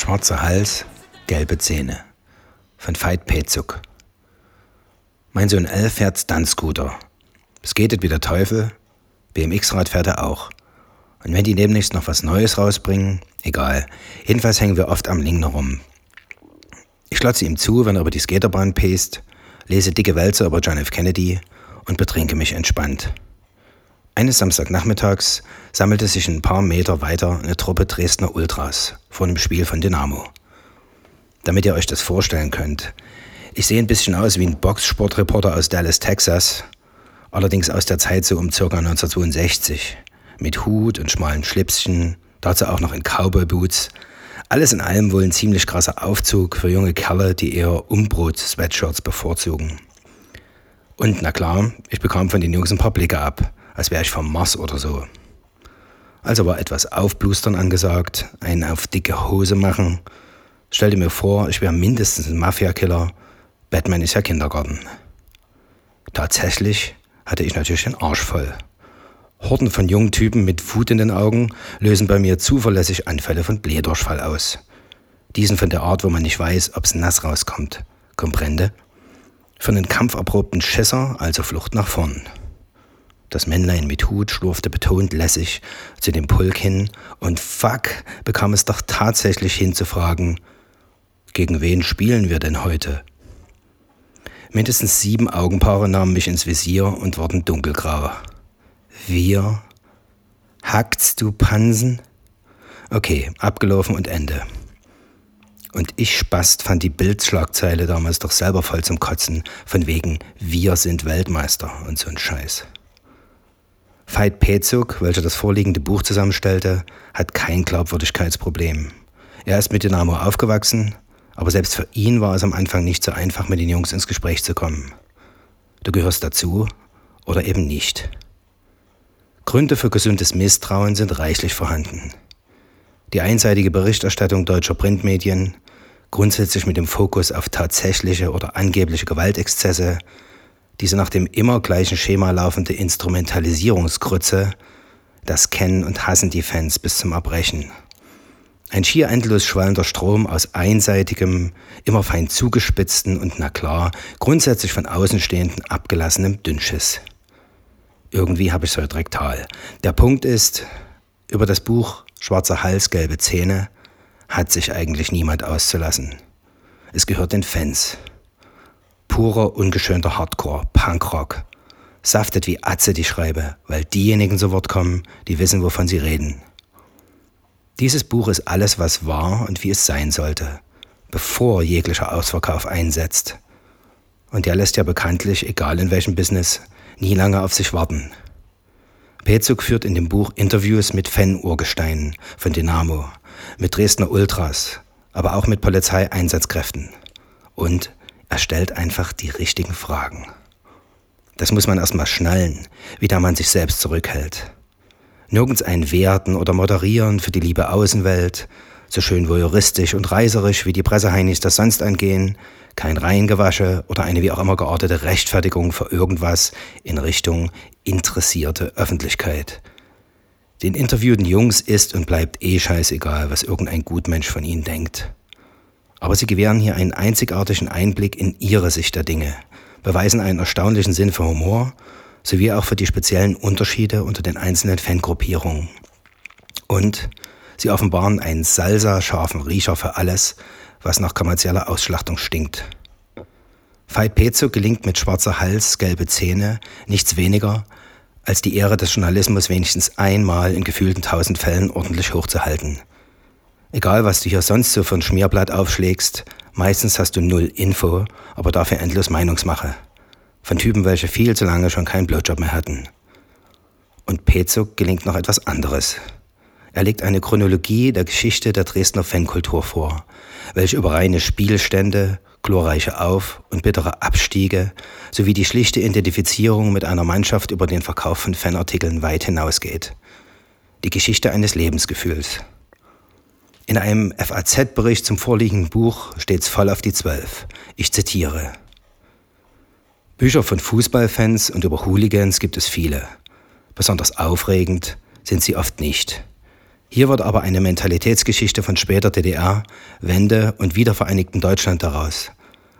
Schwarzer Hals, gelbe Zähne. Von Veit Pezuk. Mein Sohn L fährt Stunt-Scooter. Geht wie der Teufel. BMX-Rad fährt er auch. Und wenn die demnächst noch was Neues rausbringen, egal. Jedenfalls hängen wir oft am Lingen rum. Ich klotze ihm zu, wenn er über die Skaterbahn pest, lese dicke Wälzer über John F. Kennedy und betrinke mich entspannt. Eines Samstagnachmittags sammelte sich ein paar Meter weiter eine Truppe Dresdner Ultras vor einem Spiel von Dynamo. Damit ihr euch das vorstellen könnt, ich sehe ein bisschen aus wie ein Boxsportreporter aus Dallas, Texas, allerdings aus der Zeit so um ca. 1962, mit Hut und schmalen Schlipschen, dazu auch noch in Cowboy-Boots. Alles in allem wohl ein ziemlich krasser Aufzug für junge Kerle, die eher Umbrot-Sweatshirts bevorzugen. Und na klar, ich bekam von den Jungs ein paar Blicke ab als wäre ich vom Mars oder so. Also war etwas Aufblustern angesagt, einen auf dicke Hose machen. Stellte mir vor, ich wäre mindestens ein Mafia-Killer. Batman ist ja Kindergarten. Tatsächlich hatte ich natürlich den Arsch voll. Horden von jungen Typen mit Wut in den Augen lösen bei mir zuverlässig Anfälle von Blähdurchfall aus. Diesen von der Art, wo man nicht weiß, ob's nass rauskommt. Komprende? Für einen kampferprobten Schisser, also Flucht nach vorn. Das Männlein mit Hut schlurfte betont lässig zu dem Pulk hin und fuck bekam es doch tatsächlich hin zu fragen, gegen wen spielen wir denn heute? Mindestens sieben Augenpaare nahmen mich ins Visier und wurden dunkelgrau. Wir? Hackt's, du Pansen? Okay, abgelaufen und Ende. Und ich Spast fand die Bildschlagzeile damals doch selber voll zum Kotzen, von wegen Wir sind Weltmeister und so ein Scheiß. Veit Pezuk, welcher das vorliegende Buch zusammenstellte, hat kein Glaubwürdigkeitsproblem. Er ist mit Dynamo aufgewachsen, aber selbst für ihn war es am Anfang nicht so einfach, mit den Jungs ins Gespräch zu kommen. Du gehörst dazu oder eben nicht. Gründe für gesundes Misstrauen sind reichlich vorhanden. Die einseitige Berichterstattung deutscher Printmedien, grundsätzlich mit dem Fokus auf tatsächliche oder angebliche Gewaltexzesse, diese nach dem immer gleichen Schema laufende Instrumentalisierungsgrütze, das kennen und hassen die Fans bis zum Erbrechen. Ein schier endlos schwallender Strom aus einseitigem, immer fein zugespitzten und na klar, grundsätzlich von Außenstehenden abgelassenem Dünnschiss. Irgendwie habe ich so rektal. Der Punkt ist, über das Buch Schwarzer Hals, gelbe Zähne hat sich eigentlich niemand auszulassen. Es gehört den Fans purer, ungeschönter Hardcore, Punkrock. Saftet wie Atze die Schreibe, weil diejenigen zu Wort kommen, die wissen, wovon sie reden. Dieses Buch ist alles, was war und wie es sein sollte, bevor jeglicher Ausverkauf einsetzt. Und der lässt ja bekanntlich, egal in welchem Business, nie lange auf sich warten. Pezuk führt in dem Buch Interviews mit Fan-Urgesteinen von Dynamo, mit Dresdner Ultras, aber auch mit Polizeieinsatzkräften und er stellt einfach die richtigen Fragen. Das muss man erstmal schnallen, wie da man sich selbst zurückhält. Nirgends ein Werten oder Moderieren für die liebe Außenwelt, so schön voyeuristisch und reiserisch wie die Presseheinis das sonst angehen, kein Reingewasche oder eine wie auch immer geartete Rechtfertigung für irgendwas in Richtung interessierte Öffentlichkeit. Den interviewten Jungs ist und bleibt eh scheißegal, was irgendein Gutmensch von ihnen denkt. Aber sie gewähren hier einen einzigartigen Einblick in ihre Sicht der Dinge, beweisen einen erstaunlichen Sinn für Humor sowie auch für die speziellen Unterschiede unter den einzelnen Fangruppierungen. Und sie offenbaren einen salsa-scharfen Riecher für alles, was nach kommerzieller Ausschlachtung stinkt. Veit Pezzo gelingt mit schwarzer Hals, gelbe Zähne nichts weniger, als die Ehre des Journalismus wenigstens einmal in gefühlten tausend Fällen ordentlich hochzuhalten – Egal, was du hier sonst so für ein Schmierblatt aufschlägst, meistens hast du null Info, aber dafür endlos Meinungsmache. Von Typen, welche viel zu lange schon keinen Blowjob mehr hatten. Und Pezuk gelingt noch etwas anderes. Er legt eine Chronologie der Geschichte der Dresdner Fankultur vor, welche über reine Spielstände, glorreiche Auf- und bittere Abstiege sowie die schlichte Identifizierung mit einer Mannschaft über den Verkauf von Fanartikeln weit hinausgeht. Die Geschichte eines Lebensgefühls. In einem FAZ-Bericht zum vorliegenden Buch steht es voll auf die Zwölf. Ich zitiere. Bücher von Fußballfans und über Hooligans gibt es viele. Besonders aufregend sind sie oft nicht. Hier wird aber eine Mentalitätsgeschichte von später DDR, Wende und wiedervereinigten Deutschland daraus.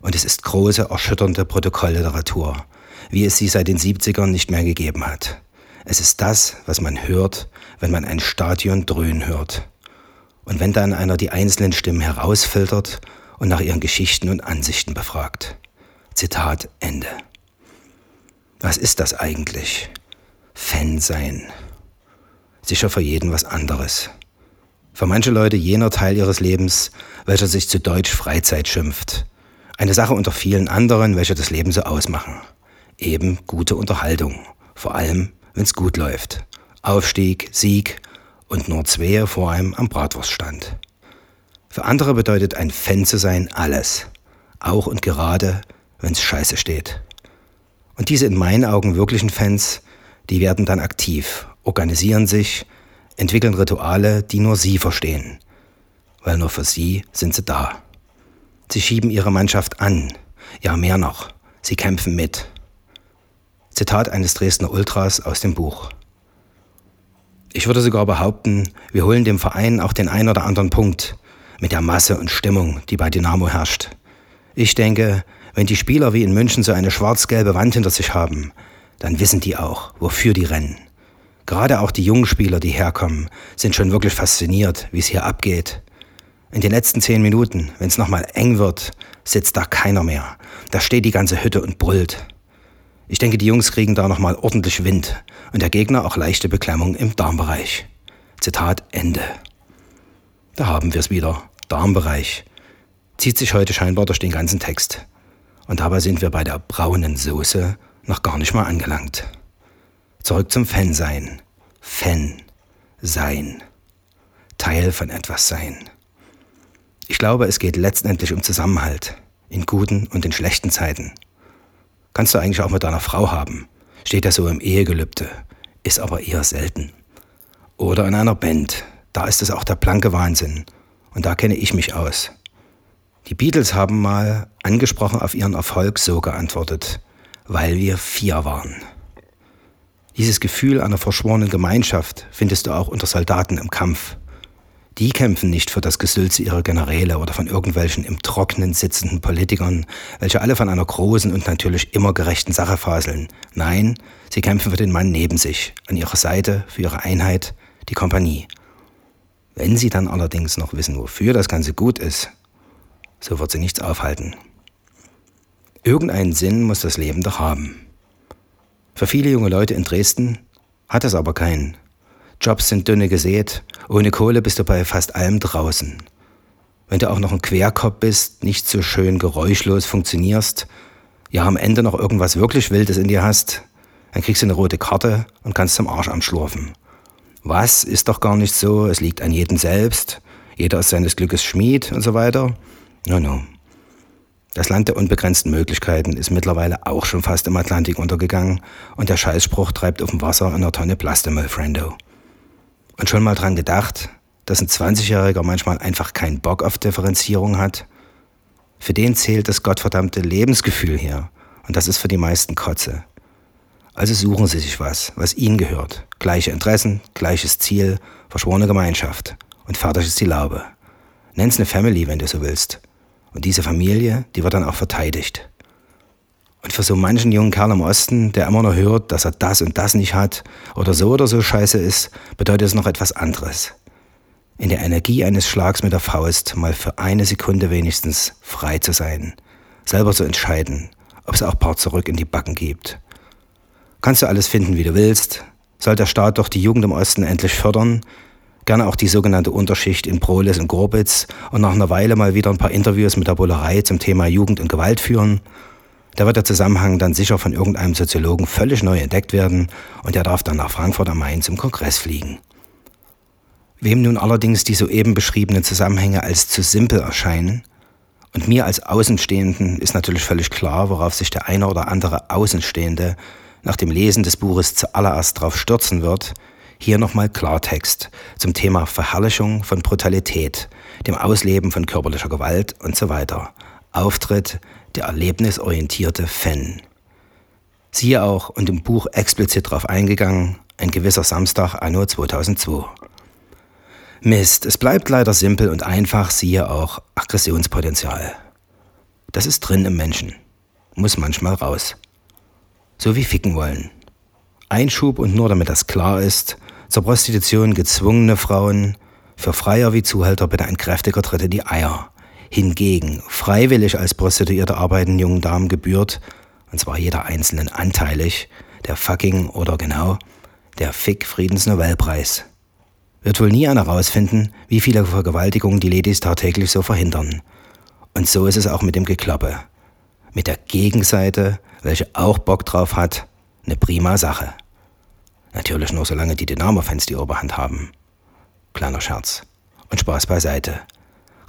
Und es ist große, erschütternde Protokollliteratur, wie es sie seit den 70ern nicht mehr gegeben hat. Es ist das, was man hört, wenn man ein Stadion dröhnen hört. Und wenn dann einer die einzelnen Stimmen herausfiltert und nach ihren Geschichten und Ansichten befragt. Zitat Ende. Was ist das eigentlich? Fan sein. Sicher für jeden was anderes. Für manche Leute jener Teil ihres Lebens, welcher sich zu Deutsch Freizeit schimpft. Eine Sache unter vielen anderen, welche das Leben so ausmachen. Eben gute Unterhaltung. Vor allem, wenn es gut läuft. Aufstieg, Sieg und nur zwei vor einem am Bratwurststand. Für andere bedeutet ein Fan zu sein alles. Auch und gerade, wenn es scheiße steht. Und diese in meinen Augen wirklichen Fans, die werden dann aktiv, organisieren sich, entwickeln Rituale, die nur sie verstehen. Weil nur für sie sind sie da. Sie schieben ihre Mannschaft an. Ja, mehr noch. Sie kämpfen mit. Zitat eines Dresdner Ultras aus dem Buch. Ich würde sogar behaupten, wir holen dem Verein auch den ein oder anderen Punkt mit der Masse und Stimmung, die bei Dynamo herrscht. Ich denke, wenn die Spieler wie in München so eine schwarz-gelbe Wand hinter sich haben, dann wissen die auch, wofür die rennen. Gerade auch die jungen Spieler, die herkommen, sind schon wirklich fasziniert, wie es hier abgeht. In den letzten zehn Minuten, wenn es nochmal eng wird, sitzt da keiner mehr. Da steht die ganze Hütte und brüllt. Ich denke, die Jungs kriegen da nochmal ordentlich Wind und der Gegner auch leichte Beklemmung im Darmbereich. Zitat Ende. Da haben wir es wieder. Darmbereich. Zieht sich heute scheinbar durch den ganzen Text. Und dabei sind wir bei der braunen Soße noch gar nicht mal angelangt. Zurück zum Fan sein. Fan sein. Teil von etwas sein. Ich glaube, es geht letztendlich um Zusammenhalt. In guten und in schlechten Zeiten. Kannst du eigentlich auch mit deiner Frau haben. Steht ja so im Ehegelübde. Ist aber eher selten. Oder in einer Band. Da ist es auch der blanke Wahnsinn. Und da kenne ich mich aus. Die Beatles haben mal angesprochen auf ihren Erfolg so geantwortet, weil wir vier waren. Dieses Gefühl einer verschworenen Gemeinschaft findest du auch unter Soldaten im Kampf. Die kämpfen nicht für das Gesülze ihrer Generäle oder von irgendwelchen im Trocknen sitzenden Politikern, welche alle von einer großen und natürlich immer gerechten Sache faseln. Nein, sie kämpfen für den Mann neben sich, an ihrer Seite, für ihre Einheit, die Kompanie. Wenn sie dann allerdings noch wissen, wofür das Ganze gut ist, so wird sie nichts aufhalten. Irgendeinen Sinn muss das Leben doch haben. Für viele junge Leute in Dresden hat es aber keinen. Jobs sind dünne gesät, ohne Kohle bist du bei fast allem draußen. Wenn du auch noch ein Querkopf bist, nicht so schön geräuschlos funktionierst, ja am Ende noch irgendwas wirklich Wildes in dir hast, dann kriegst du eine rote Karte und kannst zum Arsch am Schlurfen. Was ist doch gar nicht so, es liegt an jedem selbst, jeder ist seines Glückes Schmied und so weiter. No, no. Das Land der unbegrenzten Möglichkeiten ist mittlerweile auch schon fast im Atlantik untergegangen und der Scheißspruch treibt auf dem Wasser in einer Tonne Plastemüll, Friendo. Und schon mal dran gedacht, dass ein 20-Jähriger manchmal einfach keinen Bock auf Differenzierung hat? Für den zählt das gottverdammte Lebensgefühl hier. Und das ist für die meisten Kotze. Also suchen Sie sich was, was Ihnen gehört. Gleiche Interessen, gleiches Ziel, verschworene Gemeinschaft. Und fertig ist die Laube. Nenn's eine Family, wenn du so willst. Und diese Familie, die wird dann auch verteidigt. Und für so manchen jungen Kerl im Osten, der immer noch hört, dass er das und das nicht hat oder so oder so scheiße ist, bedeutet es noch etwas anderes. In der Energie eines Schlags mit der Faust mal für eine Sekunde wenigstens frei zu sein. Selber zu entscheiden, ob es auch paar zurück in die Backen gibt Kannst du alles finden, wie du willst. Soll der Staat doch die Jugend im Osten endlich fördern? Gerne auch die sogenannte Unterschicht in Proles und Gorbitz und nach einer Weile mal wieder ein paar Interviews mit der Bullerei zum Thema Jugend und Gewalt führen. Da wird der Zusammenhang dann sicher von irgendeinem Soziologen völlig neu entdeckt werden und er darf dann nach Frankfurt am Main zum Kongress fliegen. Wem nun allerdings die soeben beschriebenen Zusammenhänge als zu simpel erscheinen, und mir als Außenstehenden ist natürlich völlig klar, worauf sich der eine oder andere Außenstehende nach dem Lesen des Buches zuallererst darauf stürzen wird, hier nochmal Klartext zum Thema Verherrlichung von Brutalität, dem Ausleben von körperlicher Gewalt und so weiter. Auftritt der erlebnisorientierte Fan. Siehe auch und im Buch explizit darauf eingegangen, ein gewisser Samstag anno 2002. Mist, es bleibt leider simpel und einfach, siehe auch Aggressionspotenzial. Das ist drin im Menschen, muss manchmal raus. So wie ficken wollen. Einschub und nur damit das klar ist, zur Prostitution gezwungene Frauen, für Freier wie Zuhälter bitte ein kräftiger Tritt in die Eier. Hingegen freiwillig als Prostituierte arbeitenden jungen Damen gebührt, und zwar jeder einzelnen anteilig, der fucking oder genau, der Fick-Friedensnobelpreis. Wird wohl nie einer rausfinden, wie viele Vergewaltigungen die Ladies tagtäglich so verhindern. Und so ist es auch mit dem Geklappe. Mit der Gegenseite, welche auch Bock drauf hat, eine prima Sache. Natürlich nur solange die Dynamo-Fans die Oberhand haben. Kleiner Scherz. Und Spaß beiseite.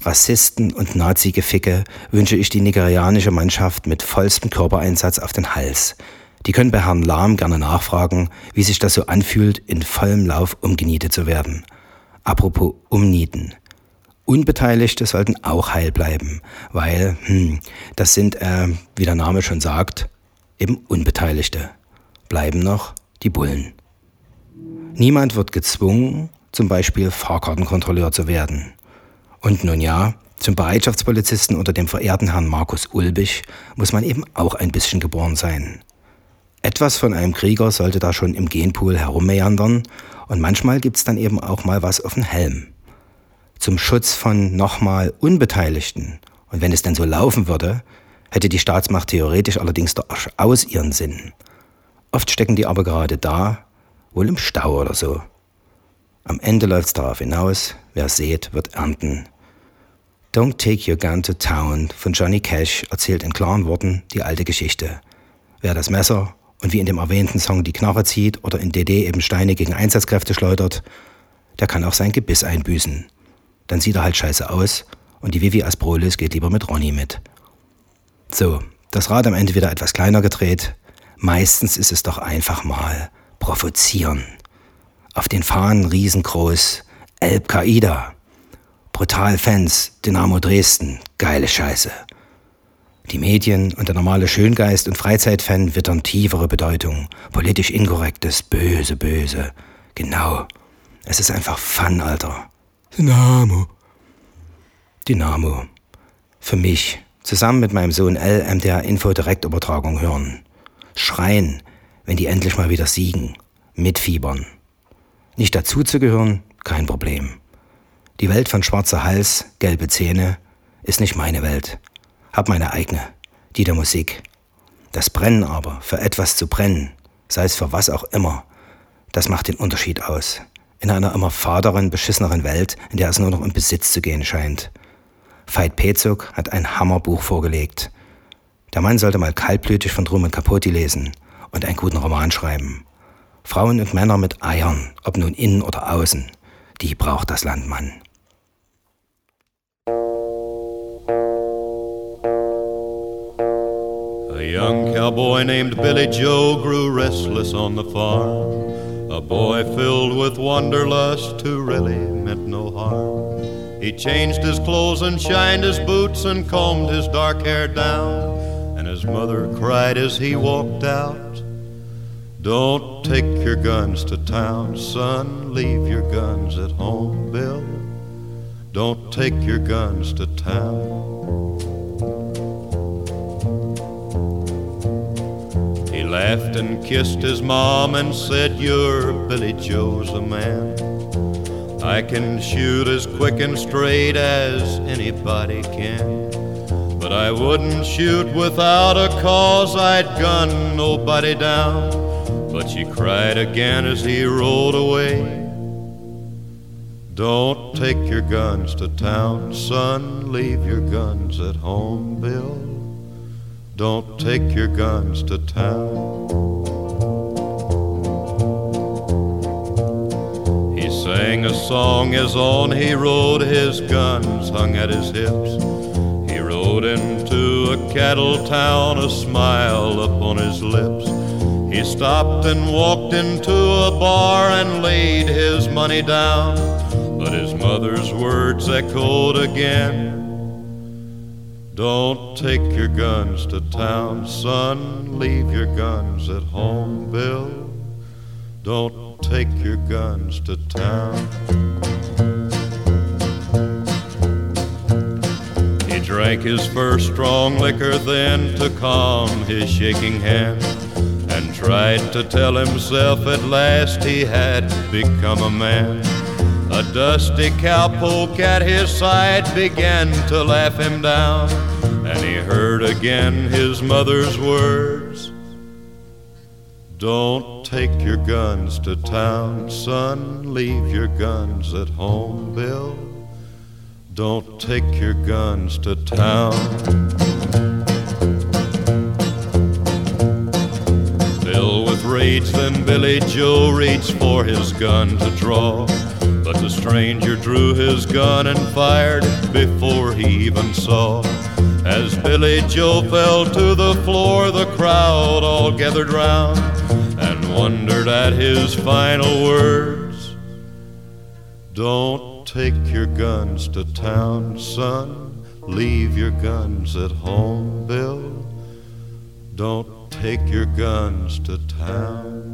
Rassisten und Nazi-Geficke wünsche ich die nigerianische Mannschaft mit vollstem Körpereinsatz auf den Hals. Die können bei Herrn Lahm gerne nachfragen, wie sich das so anfühlt, in vollem Lauf umgenietet zu werden. Apropos umnieten. Unbeteiligte sollten auch heil bleiben, weil, hm, das sind, äh, wie der Name schon sagt, eben Unbeteiligte. Bleiben noch die Bullen. Niemand wird gezwungen, zum Beispiel Fahrkartenkontrolleur zu werden. Und nun ja, zum Bereitschaftspolizisten unter dem verehrten Herrn Markus Ulbich muss man eben auch ein bisschen geboren sein. Etwas von einem Krieger sollte da schon im Genpool herummeandern und manchmal gibt's dann eben auch mal was auf den Helm. Zum Schutz von nochmal Unbeteiligten und wenn es denn so laufen würde, hätte die Staatsmacht theoretisch allerdings durchaus ihren Sinn. Oft stecken die aber gerade da, wohl im Stau oder so. Am Ende läuft's darauf hinaus, wer sät, wird ernten. Don't Take Your Gun to Town von Johnny Cash erzählt in klaren Worten die alte Geschichte. Wer das Messer und wie in dem erwähnten Song die Knarre zieht oder in DD eben Steine gegen Einsatzkräfte schleudert, der kann auch sein Gebiss einbüßen. Dann sieht er halt scheiße aus und die Vivi Asprolis geht lieber mit Ronny mit. So, das Rad am Ende wieder etwas kleiner gedreht. Meistens ist es doch einfach mal provozieren. Auf den Fahnen riesengroß Elb-Qaida. Brutal Fans, Dynamo Dresden, geile Scheiße. Die Medien und der normale Schöngeist und Freizeitfan wittern tiefere Bedeutung. Politisch inkorrektes, böse, böse. Genau. Es ist einfach Fun, Alter. Dynamo. Dynamo. Für mich. Zusammen mit meinem Sohn L MDR Info Direktübertragung hören. Schreien, wenn die endlich mal wieder siegen. Mitfiebern. Nicht dazuzugehören, kein Problem. Die Welt von schwarzer Hals, gelbe Zähne, ist nicht meine Welt hab meine eigene, die der Musik. Das Brennen aber, für etwas zu brennen, sei es für was auch immer, das macht den Unterschied aus. In einer immer faderen, beschisseneren Welt, in der es nur noch um Besitz zu gehen scheint. Veit Pezuk hat ein Hammerbuch vorgelegt. Der Mann sollte mal kaltblütig von Truman Capote lesen und einen guten Roman schreiben. Frauen und Männer mit Eiern, ob nun innen oder außen, die braucht das Land, Mann. A young cowboy named Billy Joe grew restless on the farm. A boy filled with wanderlust who really meant no harm. He changed his clothes and shined his boots and combed his dark hair down. And his mother cried as he walked out Don't take your guns to town, son. Leave your guns at home, Bill. Don't take your guns to town. He laughed and kissed his mom and said, You're Billy Joe's a man. I can shoot as quick and straight as anybody can. But I wouldn't shoot without a cause, I'd gun nobody down. But she cried again as he rode away. Don't take your guns to town, son. Leave your guns at home, Bill. Don't take your guns to town. He sang a song as on he rode, his guns hung at his hips. He rode into a cattle town, a smile upon his lips. He stopped and walked into a bar and laid his money down, but his mother's words echoed again. Don't take your guns to town, son. Leave your guns at home, Bill. Don't take your guns to town. He drank his first strong liquor then to calm his shaking hand tried to tell himself at last he had become a man. A dusty cowpoke at his side began to laugh him down, and he heard again his mother's words. Don't take your guns to town, son. Leave your guns at home, Bill. Don't take your guns to town. With rage, then Billy Joe reached for his gun to draw. But the stranger drew his gun and fired before he even saw. As Billy Joe fell to the floor, the crowd all gathered round and wondered at his final words. Don't take your guns to town, son. Leave your guns at home, Bill. Don't take your guns to town.